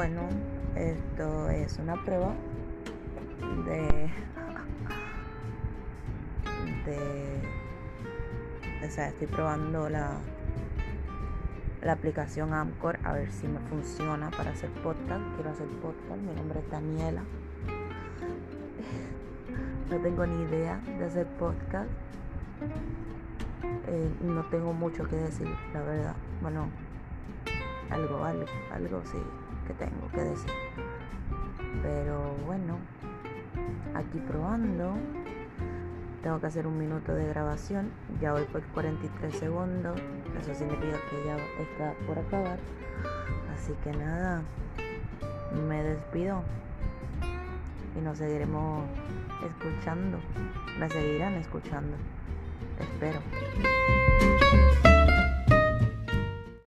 Bueno, esto es una prueba de. de. O sea, estoy probando la, la aplicación Amcor a ver si me funciona para hacer podcast. Quiero hacer podcast. Mi nombre es Daniela. No tengo ni idea de hacer podcast. Eh, no tengo mucho que decir, la verdad. Bueno, algo, algo, algo sí tengo que decir. Pero bueno, aquí probando. Tengo que hacer un minuto de grabación. Ya voy por 43 segundos. Eso significa que ya está por acabar. Así que nada, me despido. Y nos seguiremos escuchando. Me seguirán escuchando. Espero.